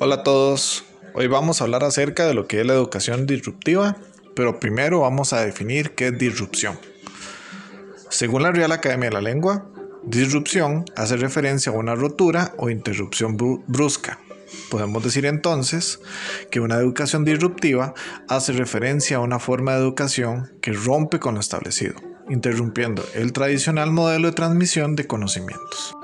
Hola a todos, hoy vamos a hablar acerca de lo que es la educación disruptiva, pero primero vamos a definir qué es disrupción. Según la Real Academia de la Lengua, disrupción hace referencia a una rotura o interrupción brusca. Podemos decir entonces que una educación disruptiva hace referencia a una forma de educación que rompe con lo establecido, interrumpiendo el tradicional modelo de transmisión de conocimientos.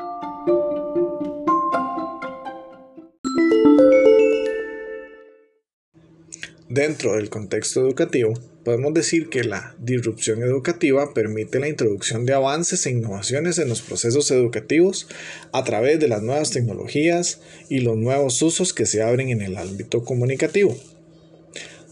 Dentro del contexto educativo, podemos decir que la disrupción educativa permite la introducción de avances e innovaciones en los procesos educativos a través de las nuevas tecnologías y los nuevos usos que se abren en el ámbito comunicativo.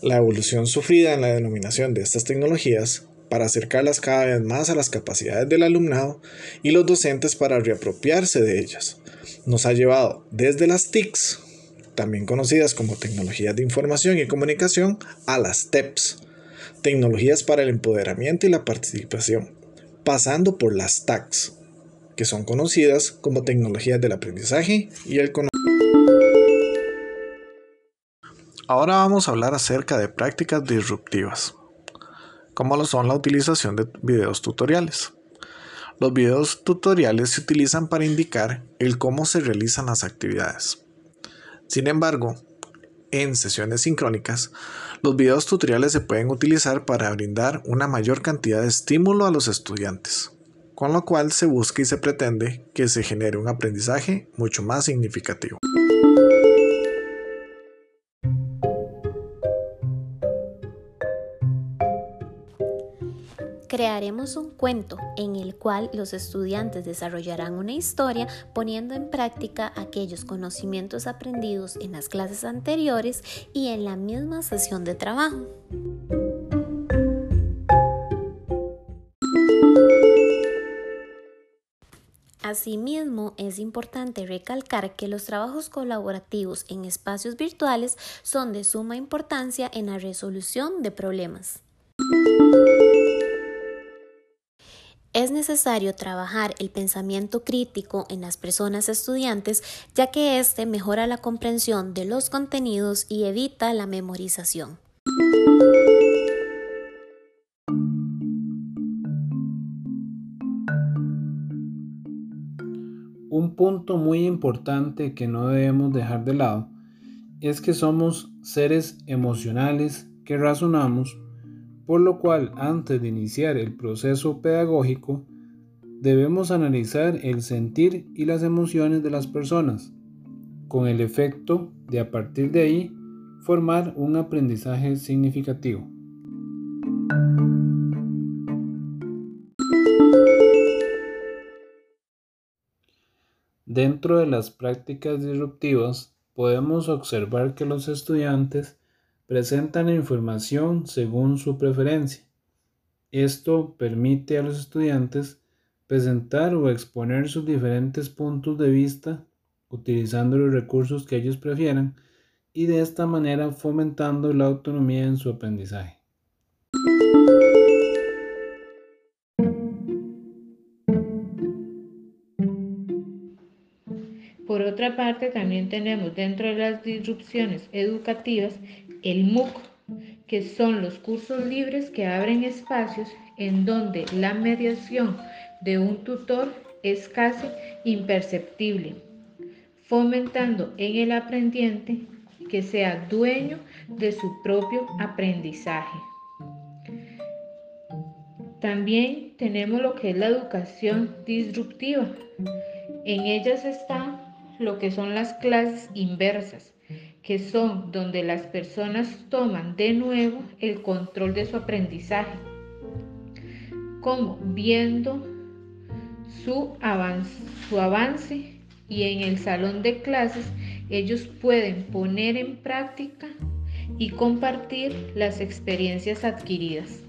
La evolución sufrida en la denominación de estas tecnologías para acercarlas cada vez más a las capacidades del alumnado y los docentes para reapropiarse de ellas, nos ha llevado desde las TICs, también conocidas como tecnologías de información y comunicación, a las TEPS, tecnologías para el empoderamiento y la participación, pasando por las TACs, que son conocidas como tecnologías del aprendizaje y el conocimiento. Ahora vamos a hablar acerca de prácticas disruptivas, como lo son la utilización de videos tutoriales. Los videos tutoriales se utilizan para indicar el cómo se realizan las actividades. Sin embargo, en sesiones sincrónicas, los videos tutoriales se pueden utilizar para brindar una mayor cantidad de estímulo a los estudiantes, con lo cual se busca y se pretende que se genere un aprendizaje mucho más significativo. Crearemos un cuento en el cual los estudiantes desarrollarán una historia poniendo en práctica aquellos conocimientos aprendidos en las clases anteriores y en la misma sesión de trabajo. Asimismo, es importante recalcar que los trabajos colaborativos en espacios virtuales son de suma importancia en la resolución de problemas. Es necesario trabajar el pensamiento crítico en las personas estudiantes ya que éste mejora la comprensión de los contenidos y evita la memorización. Un punto muy importante que no debemos dejar de lado es que somos seres emocionales que razonamos por lo cual antes de iniciar el proceso pedagógico debemos analizar el sentir y las emociones de las personas, con el efecto de a partir de ahí formar un aprendizaje significativo. Dentro de las prácticas disruptivas podemos observar que los estudiantes presentan la información según su preferencia. Esto permite a los estudiantes presentar o exponer sus diferentes puntos de vista utilizando los recursos que ellos prefieran y de esta manera fomentando la autonomía en su aprendizaje. Por otra parte, también tenemos dentro de las disrupciones educativas el MOOC, que son los cursos libres que abren espacios en donde la mediación de un tutor es casi imperceptible, fomentando en el aprendiente que sea dueño de su propio aprendizaje. También tenemos lo que es la educación disruptiva. En ellas está lo que son las clases inversas, que son donde las personas toman de nuevo el control de su aprendizaje, como viendo su avance, su avance y en el salón de clases ellos pueden poner en práctica y compartir las experiencias adquiridas.